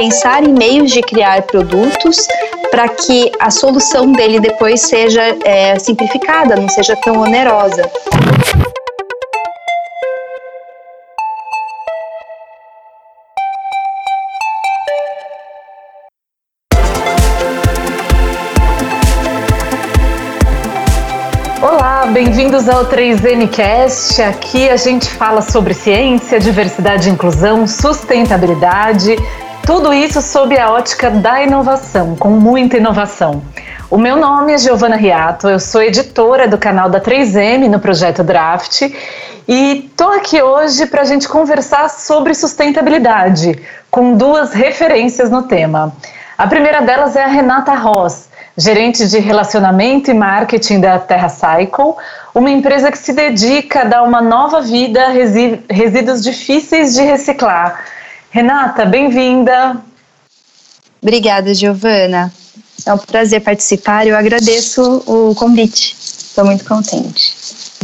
pensar em meios de criar produtos para que a solução dele depois seja é, simplificada, não seja tão onerosa. bem-vindos ao 3Ncast. Aqui a gente fala sobre ciência, diversidade e inclusão, sustentabilidade, tudo isso sob a ótica da inovação, com muita inovação. O meu nome é Giovana Riato, eu sou editora do canal da 3M no projeto Draft e estou aqui hoje para a gente conversar sobre sustentabilidade, com duas referências no tema. A primeira delas é a Renata Ross gerente de relacionamento e marketing da Terra Cycle, uma empresa que se dedica a dar uma nova vida a resíduos difíceis de reciclar. Renata, bem-vinda. Obrigada, Giovana. É um prazer participar e eu agradeço o convite. Estou muito contente.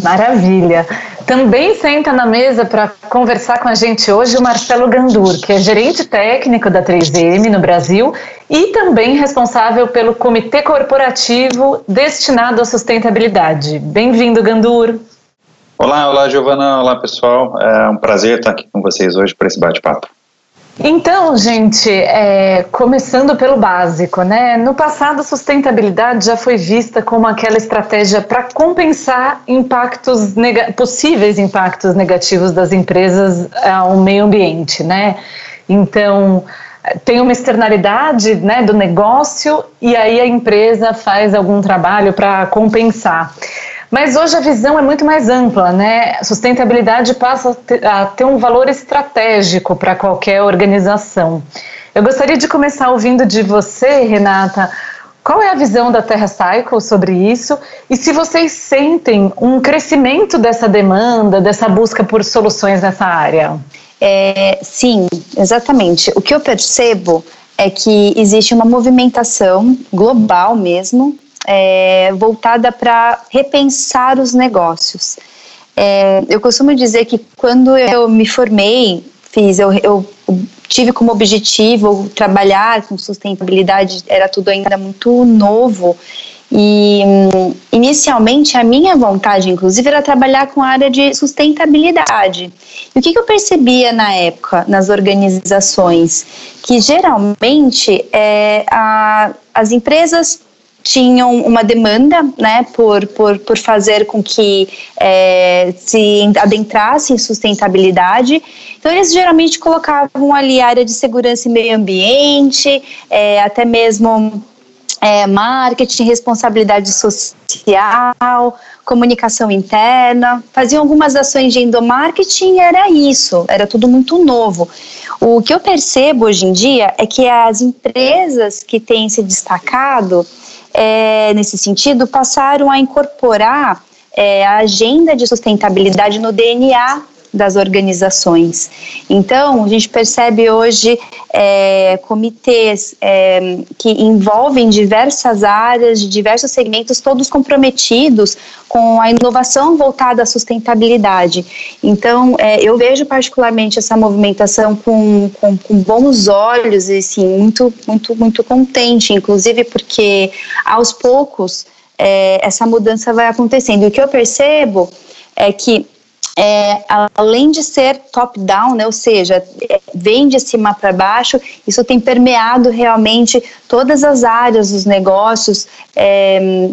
Maravilha. Também senta na mesa para conversar com a gente hoje o Marcelo Gandur, que é gerente técnico da 3M no Brasil e também responsável pelo comitê corporativo destinado à sustentabilidade. Bem-vindo, Gandur. Olá, olá, Giovana. Olá, pessoal. É um prazer estar aqui com vocês hoje para esse bate-papo. Então, gente, é, começando pelo básico, né? No passado, a sustentabilidade já foi vista como aquela estratégia para compensar impactos possíveis impactos negativos das empresas ao meio ambiente, né? Então, tem uma externalidade né, do negócio e aí a empresa faz algum trabalho para compensar. Mas hoje a visão é muito mais ampla, né? Sustentabilidade passa a ter um valor estratégico para qualquer organização. Eu gostaria de começar ouvindo de você, Renata, qual é a visão da Terra Cycle sobre isso e se vocês sentem um crescimento dessa demanda, dessa busca por soluções nessa área? É, sim, exatamente. O que eu percebo é que existe uma movimentação global mesmo é, voltada para repensar os negócios. É, eu costumo dizer que quando eu me formei, fiz, eu, eu tive como objetivo trabalhar com sustentabilidade, era tudo ainda muito novo. E inicialmente a minha vontade, inclusive, era trabalhar com a área de sustentabilidade. E o que, que eu percebia na época nas organizações? Que geralmente é, a, as empresas tinham uma demanda né, por, por, por fazer com que é, se adentrasse em sustentabilidade. Então, eles geralmente colocavam ali área de segurança e meio ambiente, é, até mesmo é, marketing, responsabilidade social, comunicação interna, faziam algumas ações de endomarketing, era isso, era tudo muito novo. O que eu percebo hoje em dia é que as empresas que têm se destacado é, nesse sentido, passaram a incorporar é, a agenda de sustentabilidade no DNA das organizações. Então, a gente percebe hoje é, comitês é, que envolvem diversas áreas, de diversos segmentos, todos comprometidos com a inovação voltada à sustentabilidade. Então, é, eu vejo particularmente essa movimentação com, com, com, bons olhos e, sim, muito, muito, muito contente, inclusive porque, aos poucos, é, essa mudança vai acontecendo. E o que eu percebo é que é, além de ser top-down, né, ou seja, é, vem de cima para baixo, isso tem permeado realmente todas as áreas dos negócios, é,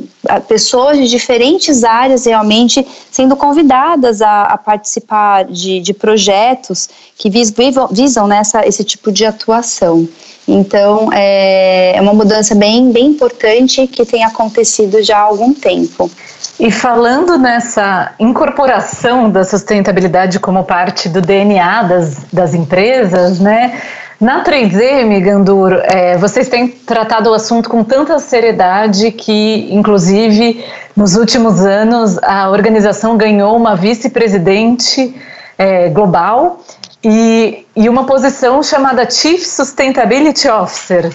pessoas de diferentes áreas realmente sendo convidadas a, a participar de, de, projetos que visam, visam nessa, esse tipo de atuação. Então, é, é uma mudança bem, bem importante que tem acontecido já há algum tempo. E falando nessa incorporação da sustentabilidade como parte do DNA das, das empresas, né? Na 3M, Gandur, é, vocês têm tratado o assunto com tanta seriedade que, inclusive, nos últimos anos, a organização ganhou uma vice-presidente é, global e, e uma posição chamada Chief Sustainability Officer.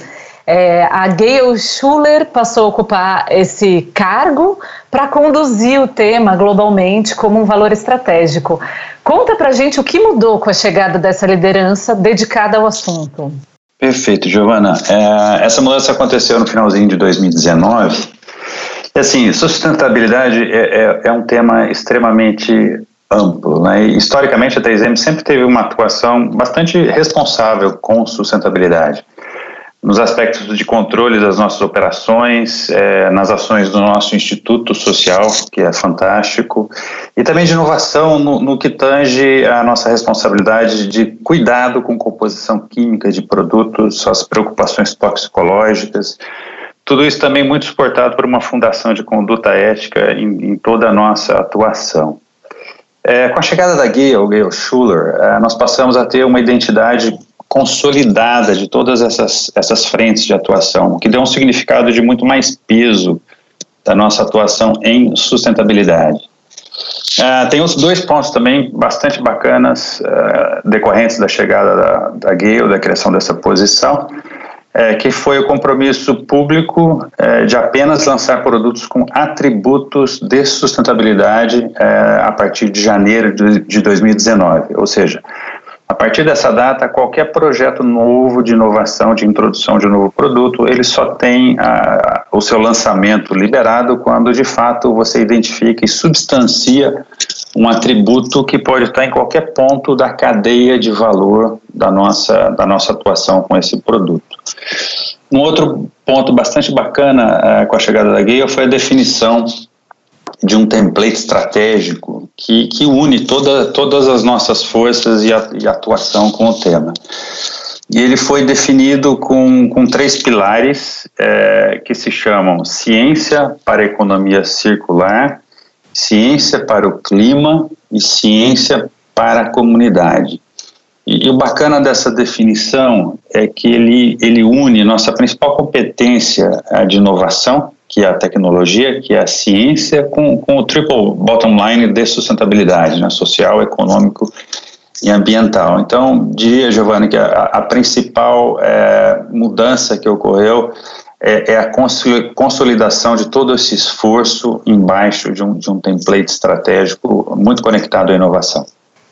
É, a Gail Schuller passou a ocupar esse cargo para conduzir o tema globalmente como um valor estratégico. Conta para gente o que mudou com a chegada dessa liderança dedicada ao assunto. Perfeito, Giovana. É, essa mudança aconteceu no finalzinho de 2019. E assim, sustentabilidade é, é, é um tema extremamente amplo. Né? E, historicamente, a 3M sempre teve uma atuação bastante responsável com sustentabilidade nos aspectos de controle das nossas operações, é, nas ações do nosso Instituto Social, que é fantástico, e também de inovação no, no, que tange a nossa responsabilidade de cuidado com composição química de produtos, as preocupações toxicológicas. Tudo isso também muito suportado por uma fundação de conduta ética em, em toda a nossa atuação. É, com a chegada da Gail, Gail Schuller, é, nós passamos a ter uma identidade consolidada de todas essas, essas frentes de atuação, que deu um significado de muito mais peso da nossa atuação em sustentabilidade. Uh, tem os dois pontos também bastante bacanas uh, decorrentes da chegada da, da Gale, da criação dessa posição, uh, que foi o compromisso público eh, de apenas lançar produtos com atributos de sustentabilidade a partir de janeiro de, de 2019, ou seja, partir dessa data, qualquer projeto novo de inovação, de introdução de um novo produto, ele só tem a, o seu lançamento liberado quando de fato você identifica e substancia um atributo que pode estar em qualquer ponto da cadeia de valor da nossa, da nossa atuação com esse produto. Um outro ponto bastante bacana uh, com a chegada da Gale foi a definição de um template estratégico que, que une toda, todas as nossas forças e, a, e atuação com o tema. E ele foi definido com, com três pilares é, que se chamam ciência para a economia circular, ciência para o clima e ciência para a comunidade. E, e o bacana dessa definição é que ele, ele une nossa principal competência de inovação, que é a tecnologia, que é a ciência, com, com o triple bottom line de sustentabilidade, né, social, econômico e ambiental. Então, diria, Giovanni, que a, a principal é, mudança que ocorreu é, é, a consolidação de todo esse esforço embaixo de um, de um template estratégico muito conectado à inovação.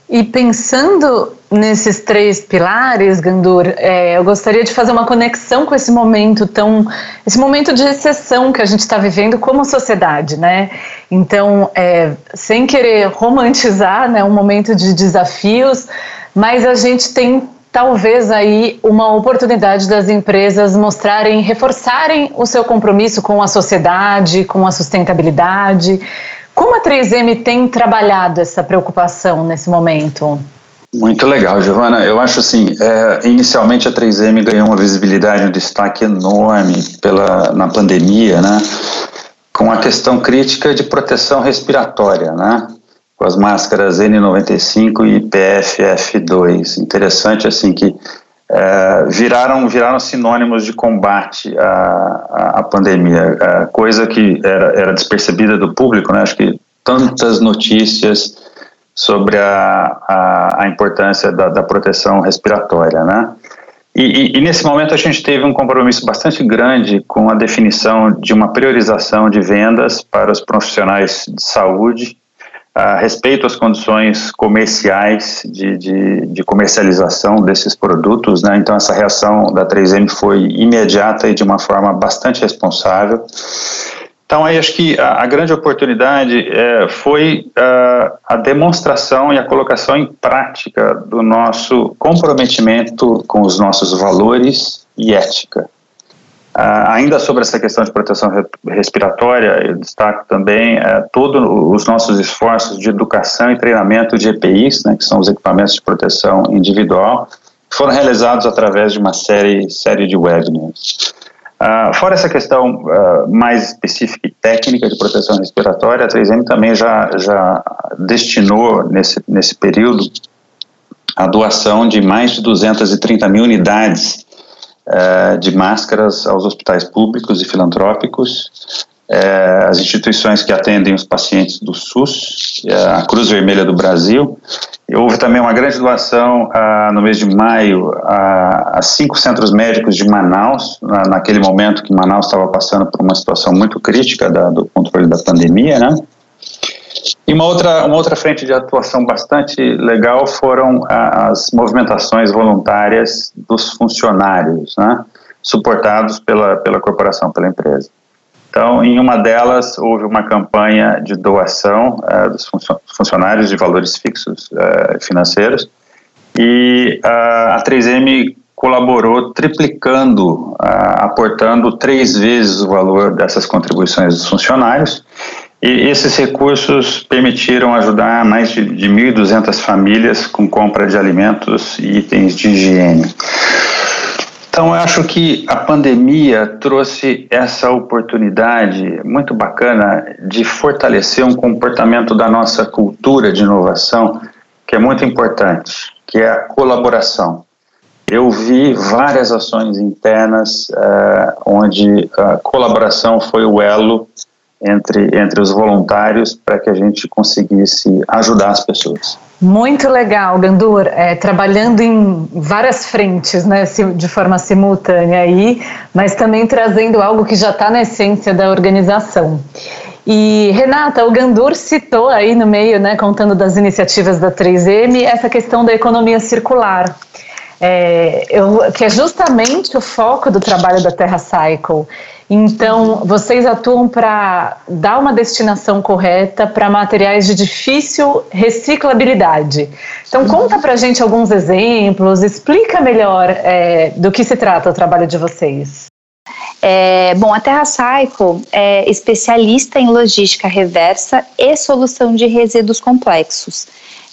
E pensando nesses três pilares, Gandur, é, eu gostaria de fazer uma conexão com esse momento tão, esse momento de exceção que a gente está vivendo como sociedade, né? Então, é, sem querer romantizar, né, um momento de desafios, mas a gente tem talvez aí uma oportunidade das empresas mostrarem, reforçarem o seu compromisso com a sociedade, com a sustentabilidade. Como a 3M tem trabalhado essa preocupação nesse momento? Muito legal, Giovana. Eu acho assim, é, inicialmente a 3M ganhou uma visibilidade, um destaque enorme pela, na pandemia, né? Com a questão crítica de proteção respiratória, né? Com as máscaras N95 e PFF2. Interessante, assim, que é, viraram, viraram sinônimos de combate à, à pandemia, é, coisa que era, era despercebida do público, né? Acho que tantas notícias sobre a, a, a importância da, da, proteção respiratória, né? E, e, e, nesse momento a gente teve um compromisso bastante grande com a definição de uma priorização de vendas para os profissionais de saúde a respeito às condições comerciais de, de, de, comercialização desses produtos, né? Então essa reação da 3M foi imediata e de uma forma bastante responsável. Então aí acho que a, a grande oportunidade é, foi a, a demonstração e a colocação em prática do nosso comprometimento com os nossos valores e ética. Uh, ainda sobre essa questão de proteção respiratória, eu destaco também uh, todos os nossos esforços de educação e treinamento de EPIs, né, que são os equipamentos de proteção individual, que foram realizados através de uma série, série de webinars. Uh, fora essa questão uh, mais específica e técnica de proteção respiratória, a 3M também já, já destinou nesse, nesse período a doação de mais de 230 mil unidades uh, de máscaras aos hospitais públicos e filantrópicos, uh, as instituições que atendem os pacientes do SUS, uh, a Cruz Vermelha do Brasil. Houve também uma grande doação no mês de maio a, cinco centros médicos de Manaus, na, naquele momento que Manaus estava passando por uma situação muito crítica do controle da pandemia, né? E uma outra, uma outra frente de atuação bastante legal foram as movimentações voluntárias dos funcionários, né, suportados pela, pela corporação, pela empresa. Então, em uma delas, houve uma campanha de doação uh, dos funcionários de valores fixos uh, financeiros e uh, a 3M colaborou triplicando, aportando três vezes o valor dessas contribuições dos funcionários e esses recursos permitiram ajudar mais de, de 1.200 famílias com compra de alimentos e itens de higiene. Então, eu acho que a pandemia trouxe essa oportunidade muito bacana de fortalecer um comportamento da nossa cultura de inovação que é muito importante, que é a colaboração. Eu vi várias ações internas uh, onde a colaboração foi o elo entre, entre os voluntários para que a gente conseguisse ajudar as pessoas. Muito legal, Gandur, é, trabalhando em várias frentes, né, de forma simultânea aí, mas também trazendo algo que já está na essência da organização. E Renata, o Gandur citou aí no meio, né, contando das iniciativas da 3M, essa questão da economia circular. É, eu, que é justamente o foco do trabalho da Terra Cycle. Então, vocês atuam para dar uma destinação correta para materiais de difícil reciclabilidade. Então, conta para a gente alguns exemplos, explica melhor é, do que se trata o trabalho de vocês. É, bom, a Terra Cycle é especialista em logística reversa e solução de resíduos complexos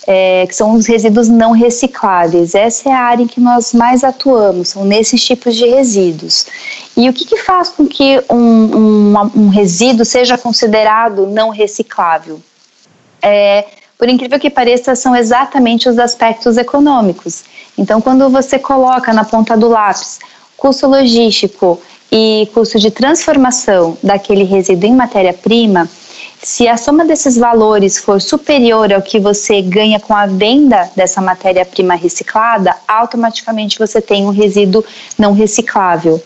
é, que são os resíduos não recicláveis. Essa é a área em que nós mais atuamos, são nesses tipos de resíduos. E o que, que faz com que um, um, um, resíduo seja considerado não reciclável? É, por incrível que pareça, são exatamente os aspectos econômicos. Então, quando você coloca na ponta do lápis custo logístico e custo de transformação daquele resíduo em matéria-prima, se a soma desses valores for superior ao que você ganha com a venda dessa matéria-prima reciclada, automaticamente você tem um resíduo não reciclável.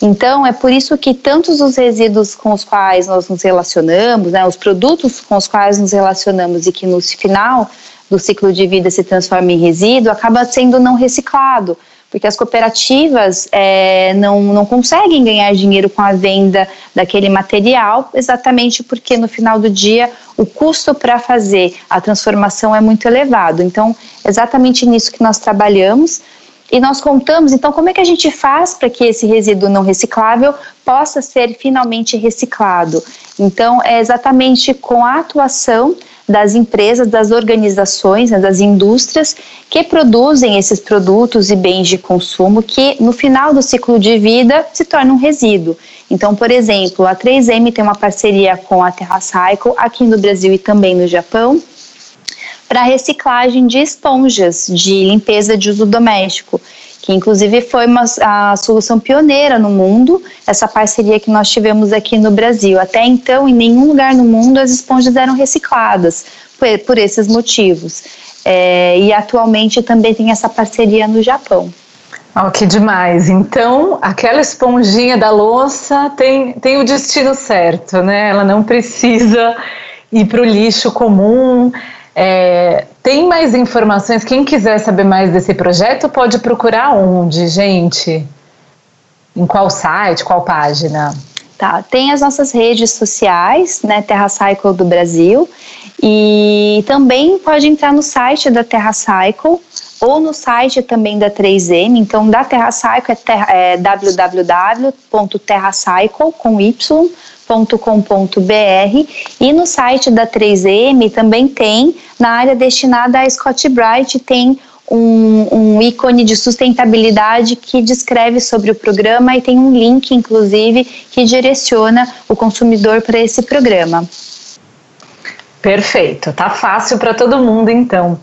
Então, é por isso que tantos os resíduos com os quais nós nos relacionamos, né, os produtos com os quais nos relacionamos e que no final do ciclo de vida se transforma em resíduo, acaba sendo não reciclado porque as cooperativas é, não, não conseguem ganhar dinheiro com a venda daquele material, exatamente porque no final do dia o custo para fazer a transformação é muito elevado. Então, exatamente nisso que nós trabalhamos. E nós contamos, então, como é que a gente faz para que esse resíduo não reciclável possa ser finalmente reciclado? Então, é exatamente com a atuação das empresas, das organizações, né, das indústrias que produzem esses produtos e bens de consumo que no final do ciclo de vida se tornam um resíduo. Então, por exemplo, a 3M tem uma parceria com a TerraCycle aqui no Brasil e também no Japão para reciclagem de esponjas de limpeza de uso doméstico que inclusive foi uma, a solução pioneira no mundo, essa parceria que nós tivemos aqui no Brasil. Até então, em nenhum lugar no mundo as esponjas eram recicladas por, por esses motivos. É, e atualmente também tem essa parceria no Japão. Oh, que demais! Então, aquela esponjinha da louça tem, tem o destino certo, né? Ela não precisa ir para o lixo comum. É, tem mais informações? Quem quiser saber mais desse projeto pode procurar onde, gente? Em qual site, qual página? Tá, tem as nossas redes sociais, né, Terra Cycle do Brasil, e também pode entrar no site da Terra Cycle ou no site também da 3M. Então, da Terra Cycle é, terra, é com y com.br e no site da 3M também tem, na área destinada a Scott Bright, tem um, um, ícone de sustentabilidade que descreve sobre o programa e tem um link, inclusive, que direciona o consumidor para esse programa. Perfeito, tá fácil para todo mundo então.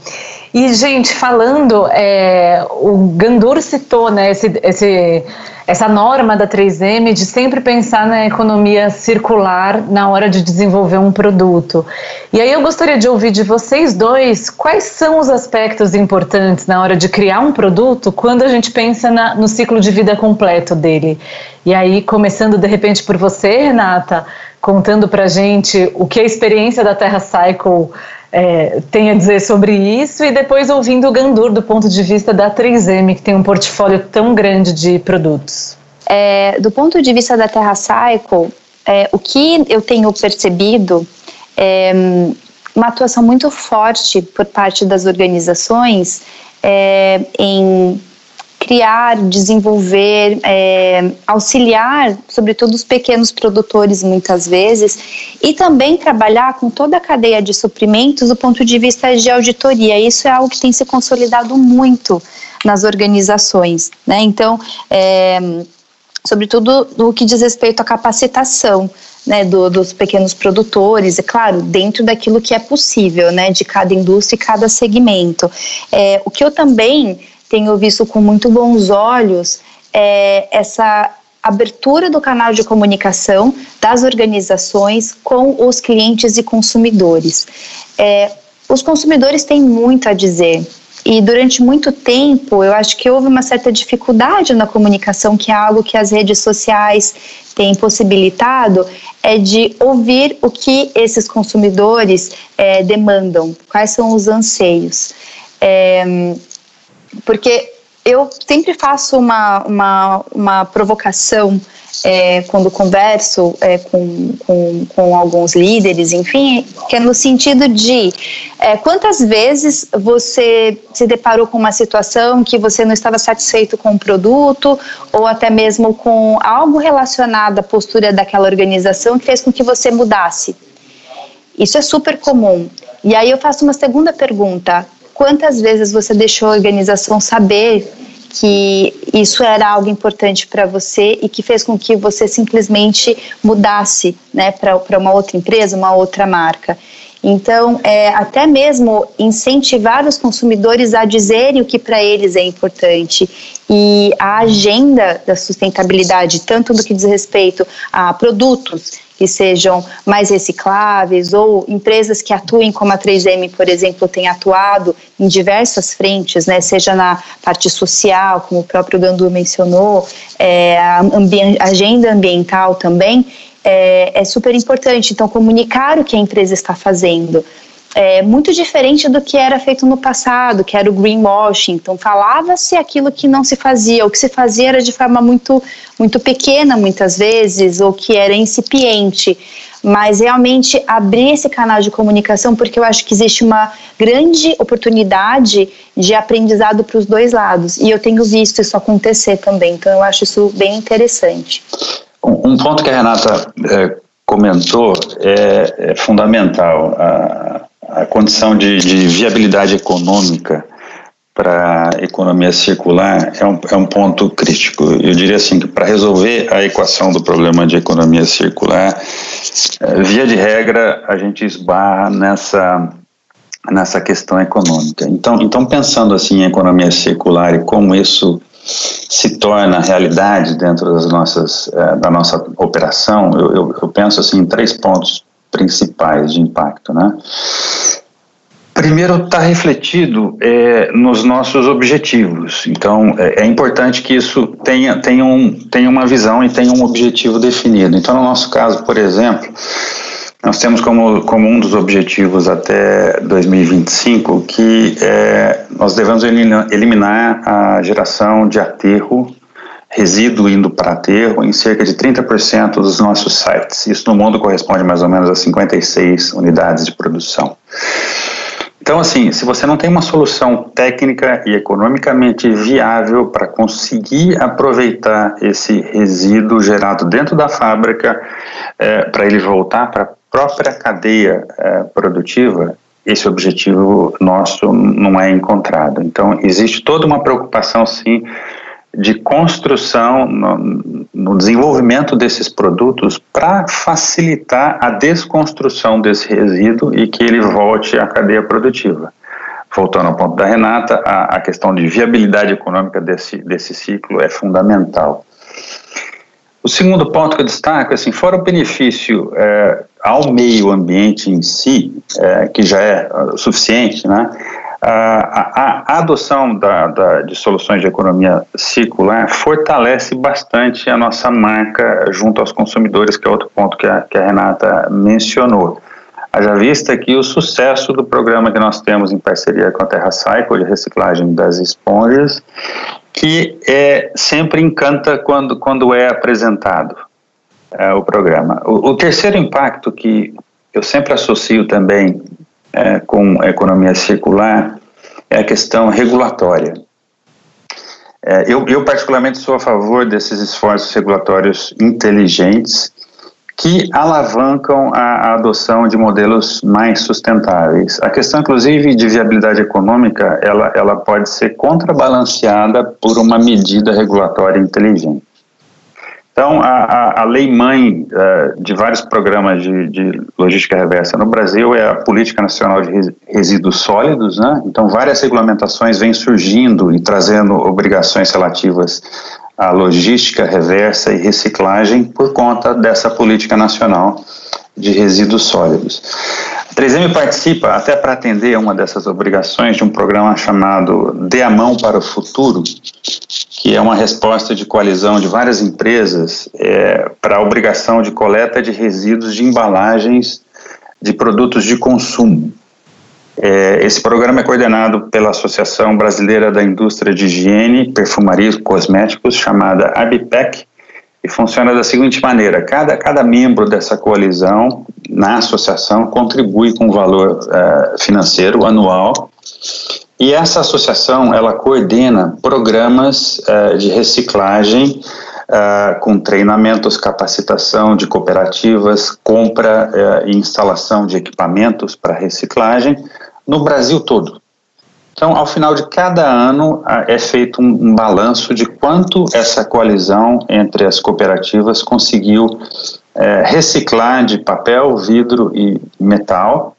E, gente, falando, é, o Gandur citou né, esse, esse essa norma da 3M de sempre pensar na economia circular na hora de desenvolver um produto. E aí eu gostaria de ouvir de vocês dois quais são os aspectos importantes na hora de criar um produto quando a gente pensa na, no ciclo de vida completo dele. E aí, começando de repente por você, Renata, contando para gente o que a experiência da Terra Cycle é, tem a dizer sobre isso e depois ouvindo o Gandur do ponto de vista da 3M, que tem um portfólio tão grande de produtos. É, do ponto de vista da Terra Cycle, é, o que eu tenho percebido é uma atuação muito forte por parte das organizações é, em criar, desenvolver, é, auxiliar, sobretudo os pequenos produtores muitas vezes, e também trabalhar com toda a cadeia de suprimentos do ponto de vista de auditoria. Isso é algo que tem se consolidado muito nas organizações, né? Então, é, sobretudo no que diz respeito à capacitação. Né, do, dos pequenos produtores, é claro, dentro daquilo que é possível, né, de cada indústria e cada segmento. É, o que eu também tenho visto com muito bons olhos é, essa abertura do canal de comunicação das organizações com os clientes e consumidores. É, os consumidores têm muito a dizer. E durante muito tempo, eu acho que houve uma certa dificuldade na comunicação, que é algo que as redes sociais têm possibilitado, é de ouvir o que esses consumidores é, demandam, quais são os anseios. É, porque eu sempre faço uma, uma, uma provocação é, quando converso é, com, com, com, alguns líderes, enfim, que é no sentido de é, quantas vezes você se deparou com uma situação que você não estava satisfeito com o produto ou até mesmo com algo relacionado à postura daquela organização que fez com que você mudasse. Isso é super comum. E aí eu faço uma segunda pergunta: quantas vezes você deixou a organização saber que isso era algo importante para você e que fez com que você simplesmente mudasse né, para uma outra empresa, uma outra marca. Então, é, até mesmo incentivar os consumidores a dizerem o que para eles é importante e a agenda da sustentabilidade, tanto do que diz respeito a produtos que sejam mais recicláveis ou empresas que atuem como a 3M, por exemplo, tem atuado em diversas frentes, né, seja na parte social, como o próprio Gandu mencionou, é, a ambi agenda ambiental também, é, é super importante. Então, comunicar o que a empresa está fazendo é, muito diferente do que era feito no passado, que era o greenwashing. Então, falava-se aquilo que não se fazia, o que se fazia era de forma muito, muito pequena, muitas vezes, ou que era incipiente. Mas realmente abrir esse canal de comunicação, porque eu acho que existe uma grande oportunidade de aprendizado para os dois lados. E eu tenho visto isso acontecer também, então eu acho isso bem interessante. Um ponto que a Renata é, comentou é, é fundamental. A, a condição de, de viabilidade econômica para a economia circular é um, é um ponto crítico. Eu diria assim que para resolver a equação do problema de economia circular, é, via de regra, a gente esbarra nessa nessa questão econômica. Então, então pensando assim em economia circular e como isso se torna realidade dentro das nossas é, da nossa operação, eu, eu, eu penso assim em três pontos principais de impacto, né? Primeiro, está refletido é, nos nossos objetivos. Então, é, é, importante que isso tenha, tenha, um, tenha uma visão e tenha um objetivo definido. Então, no nosso caso, por exemplo, nós temos como, como um dos objetivos até 2025 que é, nós devemos eliminar a geração de aterro resíduo indo para aterro em cerca de 30% dos nossos sites. Isso no mundo corresponde mais ou menos a 56 unidades de produção. Então, assim, se você não tem uma solução técnica e economicamente viável para conseguir aproveitar esse resíduo gerado dentro da fábrica, é, para ele voltar para a própria cadeia é, produtiva, esse objetivo nosso não é encontrado. Então, existe toda uma preocupação, sim, de construção no, no desenvolvimento desses produtos para facilitar a desconstrução desse resíduo e que ele volte à cadeia produtiva. Voltando ao ponto da Renata, a, a questão de viabilidade econômica desse, desse ciclo é fundamental. O segundo ponto que eu destaco, assim, fora o benefício é, ao meio ambiente em si, é, que já é suficiente, né, A, a, adoção da, da, de soluções de economia circular fortalece bastante a nossa marca junto aos consumidores, que é outro ponto que a, que a Renata mencionou. Haja vista que o sucesso do programa que nós temos em parceria com a Terra Cycle de reciclagem das esponjas, que é, sempre encanta quando, quando é apresentado é, o programa. O, o, terceiro impacto que eu sempre associo também é, com a economia circular é a questão regulatória. É, eu, eu, particularmente, sou a favor desses esforços regulatórios inteligentes que alavancam a, a, adoção de modelos mais sustentáveis. A questão, inclusive, de viabilidade econômica, ela, ela pode ser contrabalanceada por uma medida regulatória inteligente. Então, a, a, a lei mãe uh, de vários programas de, de, logística reversa no Brasil é a Política Nacional de Resíduos Sólidos, né? Então, várias regulamentações vêm surgindo e trazendo obrigações relativas à logística reversa e reciclagem por conta dessa política nacional de resíduos sólidos. A 3M participa, até para atender uma dessas obrigações, de um programa chamado Dê a Mão para o Futuro, que é uma resposta de coalizão de várias empresas é, para a obrigação de coleta de resíduos de embalagens de produtos de consumo. É, esse programa é coordenado pela Associação Brasileira da Indústria de Higiene, Perfumaria e Cosméticos, chamada ABPEC, e funciona da seguinte maneira: cada, cada membro dessa coalizão, na associação, contribui com um valor uh, financeiro anual. E essa associação ela coordena programas uh, de reciclagem uh, com treinamentos, capacitação de cooperativas, compra e instalação de equipamentos para reciclagem no Brasil todo. Então, ao final de cada ano, é feito um, um balanço de quanto essa coalizão entre as cooperativas conseguiu é, reciclar de papel, vidro e metal,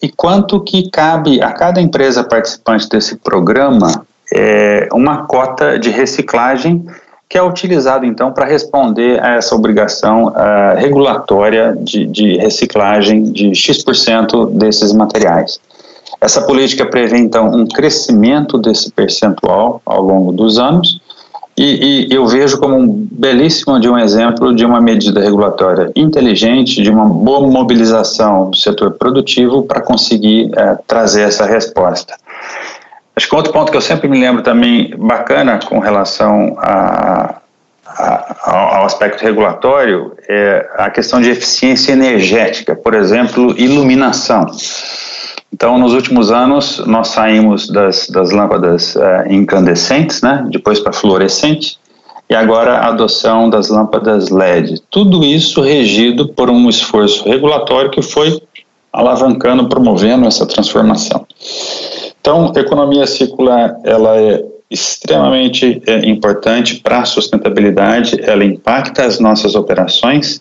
e quanto que cabe a cada empresa participante desse programa é, uma cota de reciclagem que é utilizado então para responder a essa obrigação uh, regulatória de, de reciclagem de X% desses materiais. Essa política prevê, então, um crescimento desse percentual ao longo dos anos, e, e, eu vejo como um belíssimo de um exemplo de uma medida regulatória inteligente, de uma boa mobilização do setor produtivo para conseguir é, trazer essa resposta. Acho que outro ponto que eu sempre me lembro também bacana com relação a, a, ao aspecto regulatório é a questão de eficiência energética, por exemplo, iluminação. Então, nos últimos anos, nós saímos das, das lâmpadas uh, incandescentes, né, depois para fluorescente, e agora a adoção das lâmpadas LED. Tudo isso regido por um esforço regulatório que foi alavancando, promovendo essa transformação. Então, economia circular, ela é extremamente é, importante para a sustentabilidade, ela impacta as nossas operações,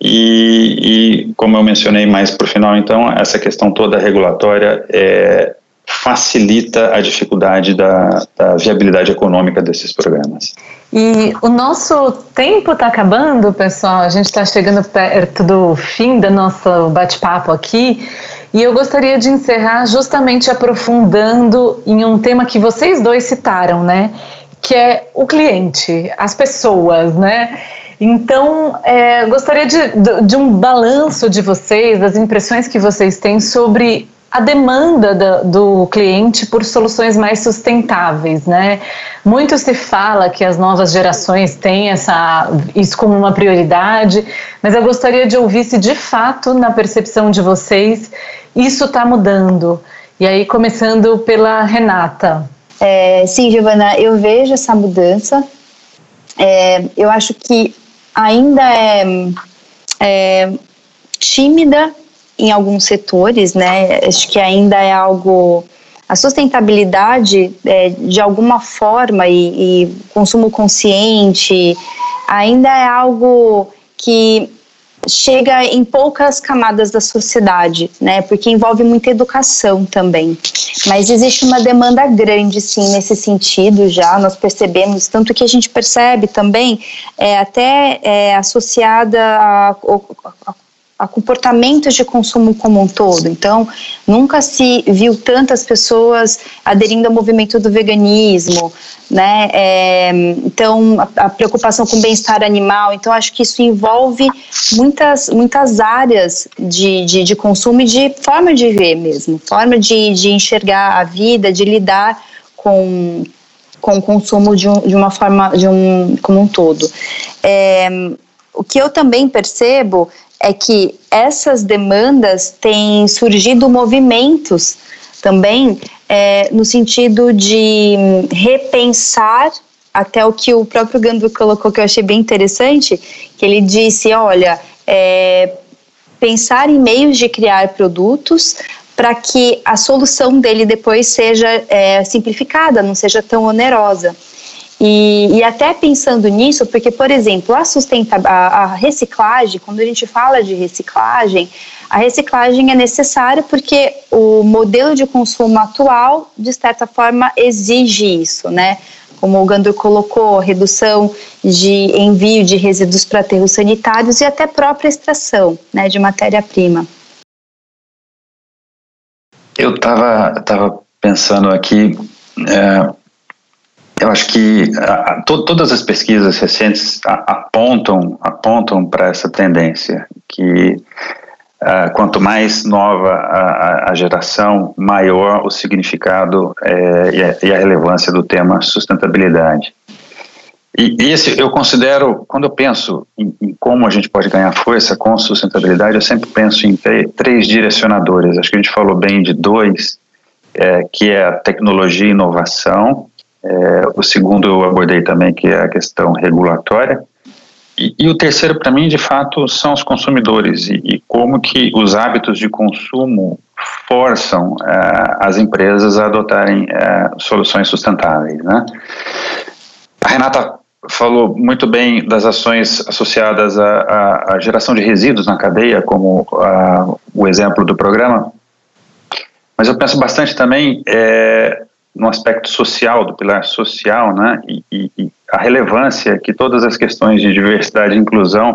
e, e, como eu mencionei mais para o final, então, essa questão toda regulatória é, facilita a dificuldade da, da, viabilidade econômica desses programas. E o nosso tempo está acabando, pessoal. A gente está chegando perto do fim do nosso bate-papo aqui. E eu gostaria de encerrar justamente aprofundando em um tema que vocês dois citaram, né? Que é o cliente, as pessoas, né? Então, é, gostaria de, de, um balanço de vocês, das impressões que vocês têm sobre a demanda do, do cliente por soluções mais sustentáveis, né? Muito se fala que as novas gerações têm essa, isso como uma prioridade, mas eu gostaria de ouvir se de fato, na percepção de vocês, isso está mudando. E aí, começando pela Renata. É, sim, Giovana, eu vejo essa mudança. É, eu acho que ainda é, é tímida em alguns setores, né? Acho que ainda é algo a sustentabilidade é, de alguma forma e, e, consumo consciente ainda é algo que chega em poucas camadas da sociedade, né? Porque envolve muita educação também. Mas existe uma demanda grande, sim, nesse sentido já. Nós percebemos, tanto que a gente percebe também, é, até é, associada a, a a comportamentos de consumo como um todo. Então, nunca se viu tantas pessoas aderindo ao movimento do veganismo, né? É, então, a, a, preocupação com o bem-estar animal. Então, acho que isso envolve muitas, muitas áreas de, de, de consumo e de forma de ver mesmo, forma de, de enxergar a vida, de lidar com, com o consumo de, um, de uma forma, de um, como um todo. É, o que eu também percebo é que essas demandas têm surgido movimentos também é, no sentido de repensar até o que o próprio Gandhi colocou que eu achei bem interessante, que ele disse, olha, é, pensar em meios de criar produtos para que a solução dele depois seja é, simplificada, não seja tão onerosa. E, e, até pensando nisso, porque, por exemplo, a, sustenta, a, a, reciclagem, quando a gente fala de reciclagem, a reciclagem é necessária porque o modelo de consumo atual, de certa forma, exige isso, né? Como o Gandor colocou, redução de envio de resíduos para aterros sanitários e até própria extração né, de matéria-prima. Eu estava tava pensando aqui. É eu acho que a, to, todas as pesquisas recentes apontam apontam para essa tendência que quanto mais nova a, a, geração, maior o significado é, e, a, e, a, relevância do tema sustentabilidade. E, e esse eu considero, quando eu penso em, em, como a gente pode ganhar força com sustentabilidade, eu sempre penso em três direcionadores. Acho que a gente falou bem de dois, é, que é a tecnologia e inovação, é, o segundo eu abordei também, que é a questão regulatória. E, e o terceiro, para mim, de fato, são os consumidores e, e, como que os hábitos de consumo forçam é, as empresas a adotarem é, soluções sustentáveis. Né? A Renata falou muito bem das ações associadas à, à geração de resíduos na cadeia, como a, o exemplo do programa, mas eu penso bastante também é, no aspecto social, do pilar social, né, e, e, a relevância que todas as questões de diversidade e inclusão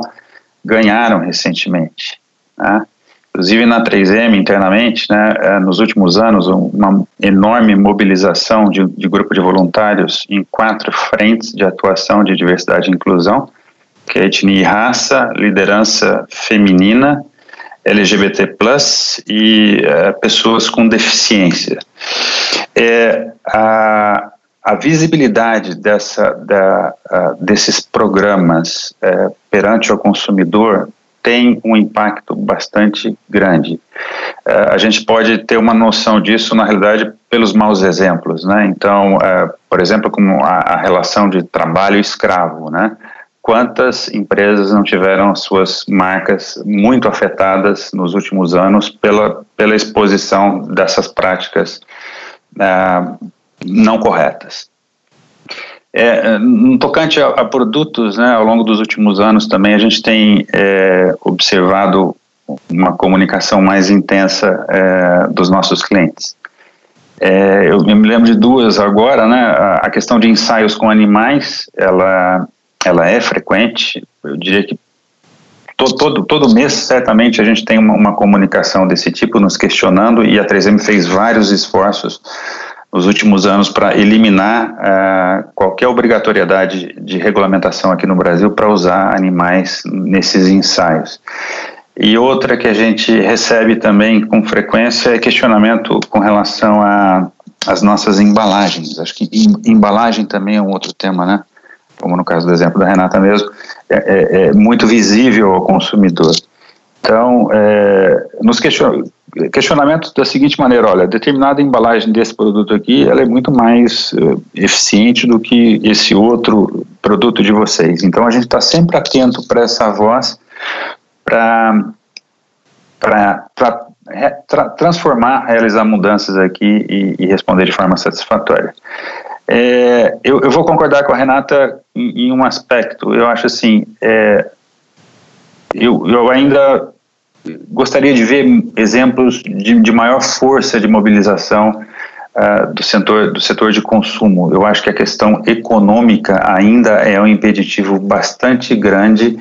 ganharam recentemente. Né? Inclusive na 3M internamente, né, é, nos últimos anos, uma enorme mobilização de, de grupo de voluntários em quatro frentes de atuação de diversidade e inclusão, que é etnia e raça, liderança feminina, LGBT+, e é, pessoas com deficiência é a, a visibilidade dessa, da, desses programas é, perante o consumidor tem um impacto bastante grande. É, a gente pode ter uma noção disso, na realidade, pelos maus exemplos. Né? Então, por exemplo, como a, a, relação de trabalho escravo. Né? Quantas empresas não tiveram suas marcas muito afetadas nos últimos anos pela, pela exposição dessas práticas ah, não corretas. É, no tocante a, a, produtos, né, ao longo dos últimos anos também a gente tem é, observado uma comunicação mais intensa é, dos nossos clientes. É, eu me lembro de duas agora, né, a, questão de ensaios com animais, ela, ela é frequente, eu diria que todo, todo, todo mês certamente a gente tem uma, uma comunicação desse tipo nos questionando e a 3M fez vários esforços nos últimos anos para eliminar uh, qualquer obrigatoriedade de regulamentação aqui no Brasil para usar animais nesses ensaios. E outra que a gente recebe também com frequência é questionamento com relação às nossas embalagens. Acho que embalagem também é um outro tema, né? Como no caso do exemplo da Renata mesmo, é, é, é muito visível ao consumidor. Então, é, nos question, questionamentos da seguinte maneira, olha, determinada embalagem desse produto aqui, ela é muito mais uh, eficiente do que esse outro produto de vocês. Então, a gente está sempre atento para essa voz, para tra, transformar, realizar mudanças aqui e, e responder de forma satisfatória. É, eu, eu, vou concordar com a Renata em, em um aspecto. Eu acho assim, é, eu, eu ainda gostaria de ver exemplos de, de maior força de mobilização uh, do, setor, do setor de consumo. Eu acho que a questão econômica ainda é um impeditivo bastante grande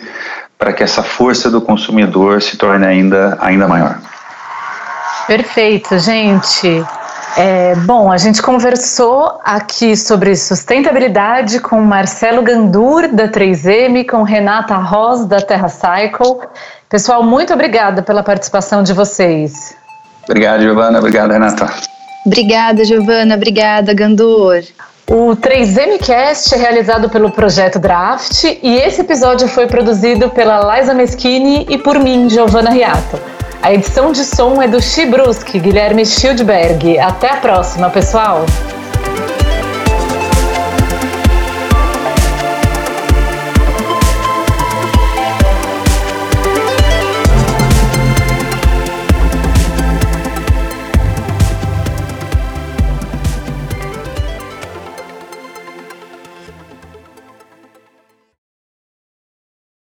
para que essa força do consumidor se torne ainda, ainda maior. Perfeito, gente. É, bom, a gente conversou aqui sobre sustentabilidade com Marcelo Gandur, da 3M, com Renata Ross, da Terra Cycle. Pessoal, muito obrigada pela participação de vocês. Obrigado, Giovana. Obrigado, Renata. Obrigada, Giovana. Obrigada, Gandur. O 3Mcast é realizado pelo Projeto Draft e esse episódio foi produzido pela Liza Meschini e por mim, Giovana Riato. A edição de som é do Chibruski, Guilherme Schildberg. Até a próxima, pessoal!